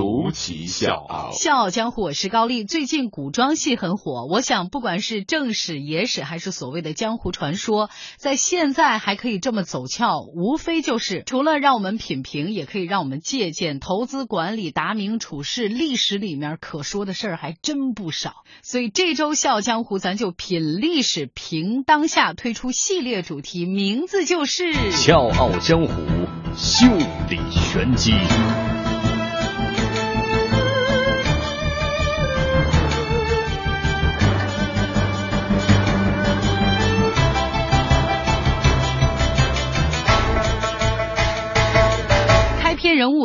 独骑笑傲，笑傲江湖，我是高丽。最近古装戏很火，我想不管是正史、野史，还是所谓的江湖传说，在现在还可以这么走俏，无非就是除了让我们品评，也可以让我们借鉴。投资管理、达明处事，历史里面可说的事儿还真不少。所以这周笑傲江湖，咱就品历史、评当下，推出系列主题，名字就是《笑傲江湖》，修理玄机。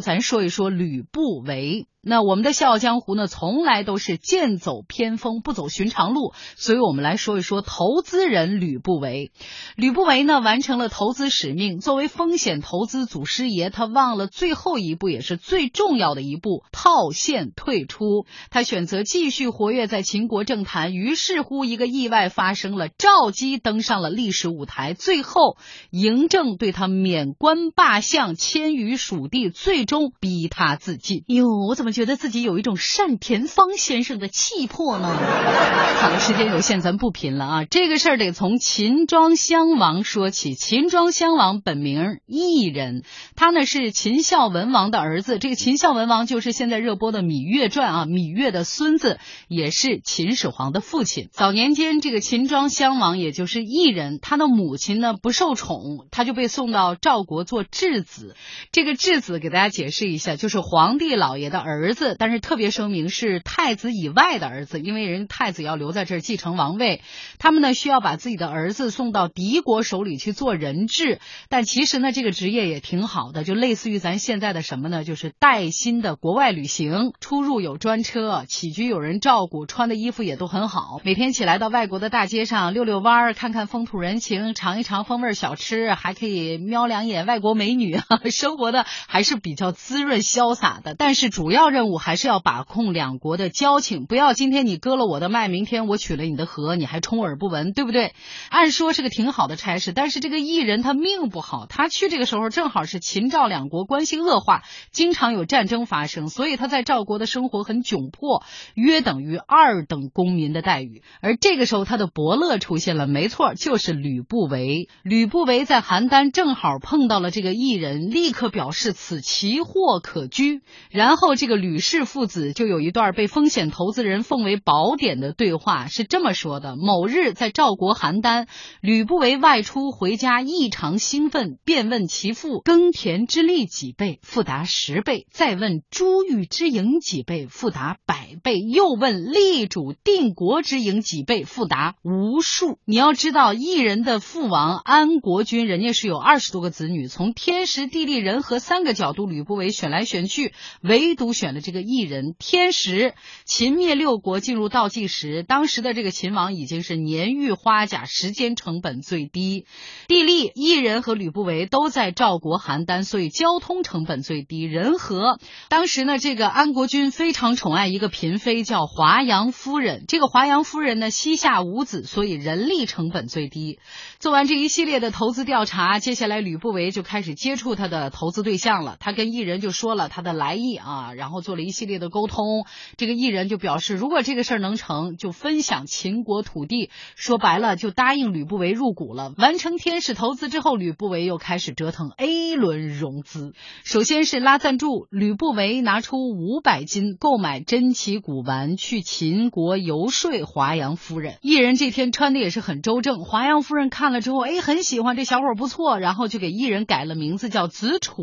咱说一说吕不韦。那我们的笑傲江湖呢，从来都是剑走偏锋，不走寻常路，所以我们来说一说投资人吕不韦。吕不韦呢，完成了投资使命，作为风险投资祖师爷，他忘了最后一步，也是最重要的一步——套现退出。他选择继续活跃在秦国政坛，于是乎一个意外发生了，赵姬登上了历史舞台，最后嬴政对他免官罢相，迁于蜀地，最终逼他自尽。哟，我怎么？觉得自己有一种单田芳先生的气魄呢。好了，时间有限，咱不贫了啊。这个事儿得从秦庄襄王说起。秦庄襄王本名异人，他呢是秦孝文王的儿子。这个秦孝文王就是现在热播的《芈月传》啊，芈月的孙子，也是秦始皇的父亲。早年间，这个秦庄襄王也就是异人，他的母亲呢不受宠，他就被送到赵国做质子。这个质子给大家解释一下，就是皇帝老爷的儿。子，但是特别声明是太子以外的儿子，因为人太子要留在这儿继承王位，他们呢需要把自己的儿子送到敌国手里去做人质。但其实呢，这个职业也挺好的，就类似于咱现在的什么呢？就是带薪的国外旅行，出入有专车，起居有人照顾，穿的衣服也都很好。每天起来到外国的大街上溜溜弯儿，看看风土人情，尝一尝风味小吃，还可以瞄两眼外国美女，生活的还是比较要滋润潇洒的。但是主要。任务还是要把控两国的交情，不要今天你割了我的脉，明天我取了你的河，你还充耳不闻，对不对？按说是个挺好的差事，但是这个异人他命不好，他去这个时候正好是秦赵两国关系恶化，经常有战争发生，所以他在赵国的生活很窘迫，约等于二等公民的待遇。而这个时候他的伯乐出现了，没错，就是吕不韦。吕不韦在邯郸正好碰到了这个异人，立刻表示此奇货可居，然后这个。吕氏父子就有一段被风险投资人奉为宝典的对话，是这么说的：某日在赵国邯郸，吕不韦外出回家，异常兴奋，便问其父耕田之利几倍，复答十倍；再问珠玉之盈几倍，复答百倍；又问立主定国之盈几倍，复答无数。你要知道，异人的父王安国君，人家是有二十多个子女，从天时地利人和三个角度，吕吕不韦选来选去，唯独选。了这个异人天时，秦灭六国进入倒计时，当时的这个秦王已经是年逾花甲，时间成本最低。地利，异人和吕不韦都在赵国邯郸，所以交通成本最低。人和，当时呢，这个安国君非常宠爱一个嫔妃，叫华阳夫人。这个华阳夫人呢，膝下无子，所以人力成本最低。做完这一系列的投资调查，接下来吕不韦就开始接触他的投资对象了。他跟艺人就说了他的来意啊，然后。做了一系列的沟通，这个艺人就表示，如果这个事儿能成就，分享秦国土地。说白了，就答应吕不韦入股了。完成天使投资之后，吕不韦又开始折腾 A 轮融资。首先是拉赞助，吕不韦拿出五百金购买珍奇古玩，去秦国游说华阳夫人。艺人这天穿的也是很周正，华阳夫人看了之后，哎，很喜欢这小伙不错，然后就给艺人改了名字叫子楚，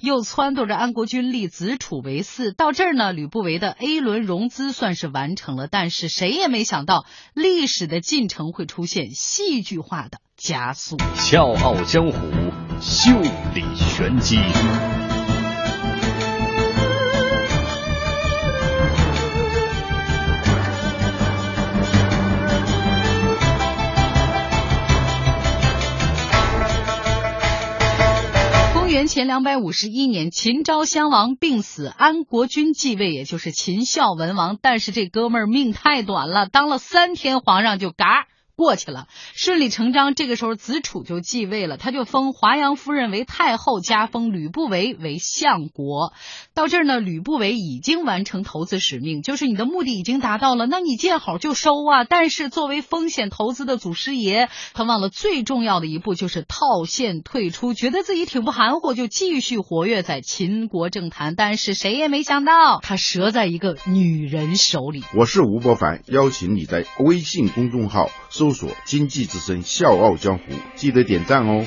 又撺掇着安国君立子楚为嗣。到这儿呢，吕不韦的 A 轮融资算是完成了，但是谁也没想到，历史的进程会出现戏剧化的加速。笑傲江湖，秀里玄机。前两百五十一年，秦昭襄王病死，安国君继位，也就是秦孝文王。但是这哥们儿命太短了，当了三天皇上就嘎过去了，顺理成章，这个时候子楚就继位了，他就封华阳夫人为太后，加封吕不韦为相国。到这儿呢，吕不韦已经完成投资使命，就是你的目的已经达到了，那你见好就收啊。但是作为风险投资的祖师爷，他忘了最重要的一步，就是套现退出，觉得自己挺不含糊，就继续活跃在秦国政坛。但是谁也没想到，他折在一个女人手里。我是吴伯凡，邀请你在微信公众号搜搜索“经济之声笑傲江湖”，记得点赞哦。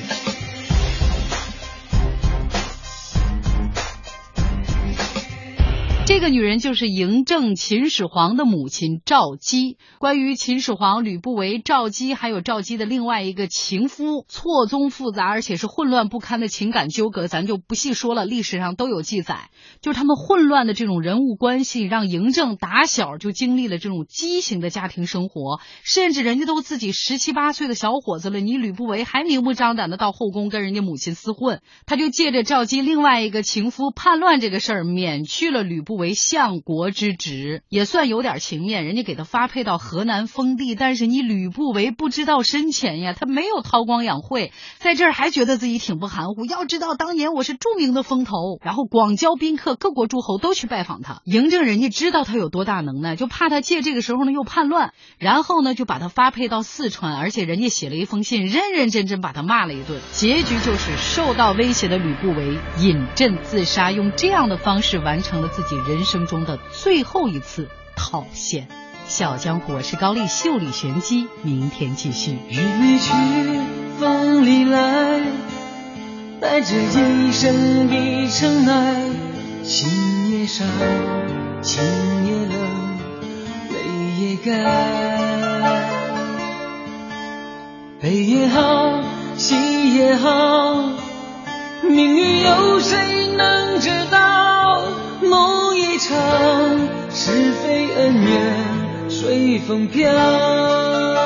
这个女人就是嬴政秦始皇的母亲赵姬。关于秦始皇、吕不韦、赵姬，还有赵姬的另外一个情夫，错综复杂而且是混乱不堪的情感纠葛，咱就不细说了。历史上都有记载，就是他们混乱的这种人物关系，让嬴政打小就经历了这种畸形的家庭生活，甚至人家都自己十七八岁的小伙子了，你吕不韦还明目张胆的到后宫跟人家母亲厮混，他就借着赵姬另外一个情夫叛乱这个事儿，免去了吕不。为相国之职，也算有点情面。人家给他发配到河南封地，但是你吕不韦不知道深浅呀，他没有韬光养晦，在这儿还觉得自己挺不含糊。要知道当年我是著名的风头，然后广交宾客，各国诸侯都去拜访他。嬴政人家知道他有多大能耐，就怕他借这个时候呢又叛乱，然后呢就把他发配到四川，而且人家写了一封信，认认真真把他骂了一顿。结局就是受到威胁的吕不韦引鸩自杀，用这样的方式完成了自己。人人生中的最后一次套现，《小江湖》我是高丽秀丽玄机，明天继续。雨里去，风里来，带着一身的尘埃。心也伤，情也冷，泪也干。悲也好，喜也好，命运有谁能知道？是非恩怨随风飘。